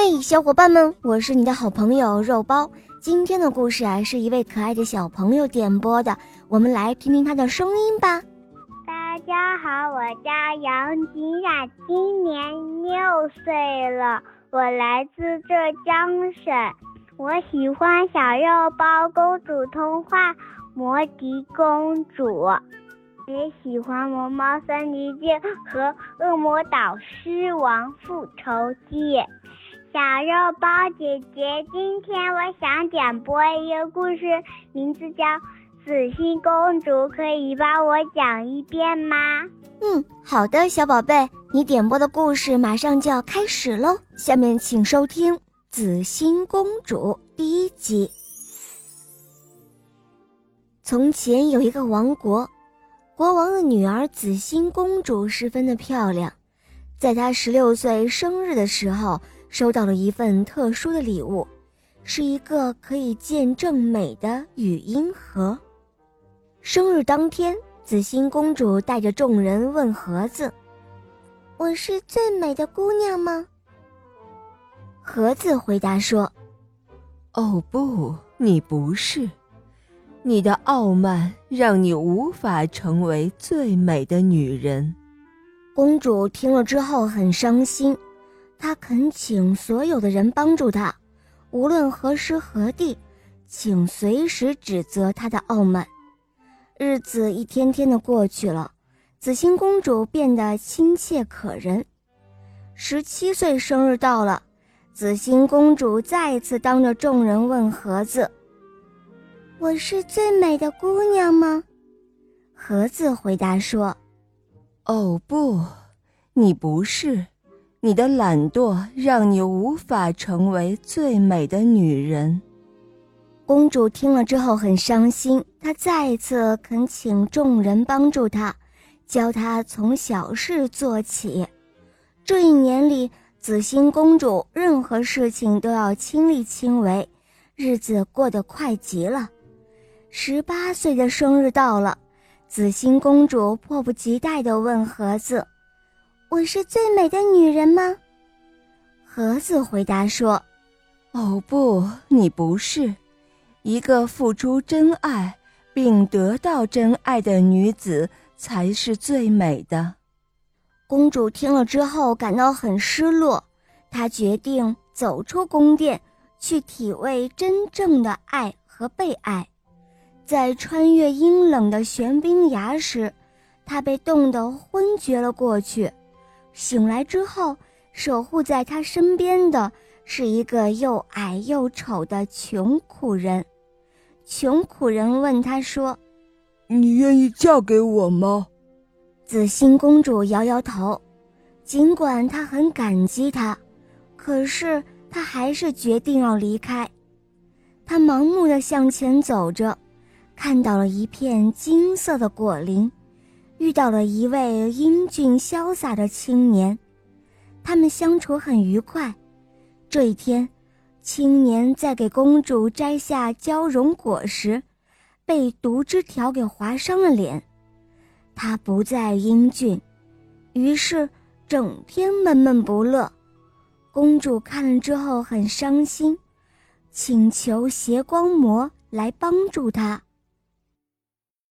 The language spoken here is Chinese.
嘿，小伙伴们，我是你的好朋友肉包。今天的故事啊，是一位可爱的小朋友点播的，我们来听听他的声音吧。大家好，我叫杨吉雅，今年六岁了，我来自浙江省，我喜欢《小肉包公主童话》《魔笛公主》，也喜欢《魔猫森林记》和《恶魔岛狮王复仇记》。小肉包姐姐，今天我想点播一个故事，名字叫《紫心公主》，可以帮我讲一遍吗？嗯，好的，小宝贝，你点播的故事马上就要开始喽。下面请收听《紫心公主》第一集。从前有一个王国，国王的女儿紫心公主十分的漂亮，在她十六岁生日的时候。收到了一份特殊的礼物，是一个可以见证美的语音盒。生日当天，紫心公主带着众人问盒子：“我是最美的姑娘吗？”盒子回答说：“哦不，你不是。你的傲慢让你无法成为最美的女人。”公主听了之后很伤心。他恳请所有的人帮助他，无论何时何地，请随时指责他的傲慢。日子一天天的过去了，紫心公主变得亲切可人。十七岁生日到了，紫心公主再次当着众人问盒子：“我是最美的姑娘吗？”盒子回答说：“哦不，你不是。”你的懒惰让你无法成为最美的女人。公主听了之后很伤心，她再一次恳请众人帮助她，教她从小事做起。这一年里，紫心公主任何事情都要亲力亲为，日子过得快极了。十八岁的生日到了，紫心公主迫不及待地问盒子。我是最美的女人吗？盒子回答说：“哦不，你不是。一个付出真爱并得到真爱的女子才是最美的。”公主听了之后感到很失落，她决定走出宫殿，去体味真正的爱和被爱。在穿越阴冷的玄冰崖时，她被冻得昏厥了过去。醒来之后，守护在他身边的是一个又矮又丑的穷苦人。穷苦人问他说：“你愿意嫁给我吗？”紫心公主摇摇头，尽管她很感激他，可是她还是决定要离开。她盲目的向前走着，看到了一片金色的果林。遇到了一位英俊潇洒的青年，他们相处很愉快。这一天，青年在给公主摘下交绒果时，被毒枝条给划伤了脸。他不再英俊，于是整天闷闷不乐。公主看了之后很伤心，请求邪光魔来帮助他。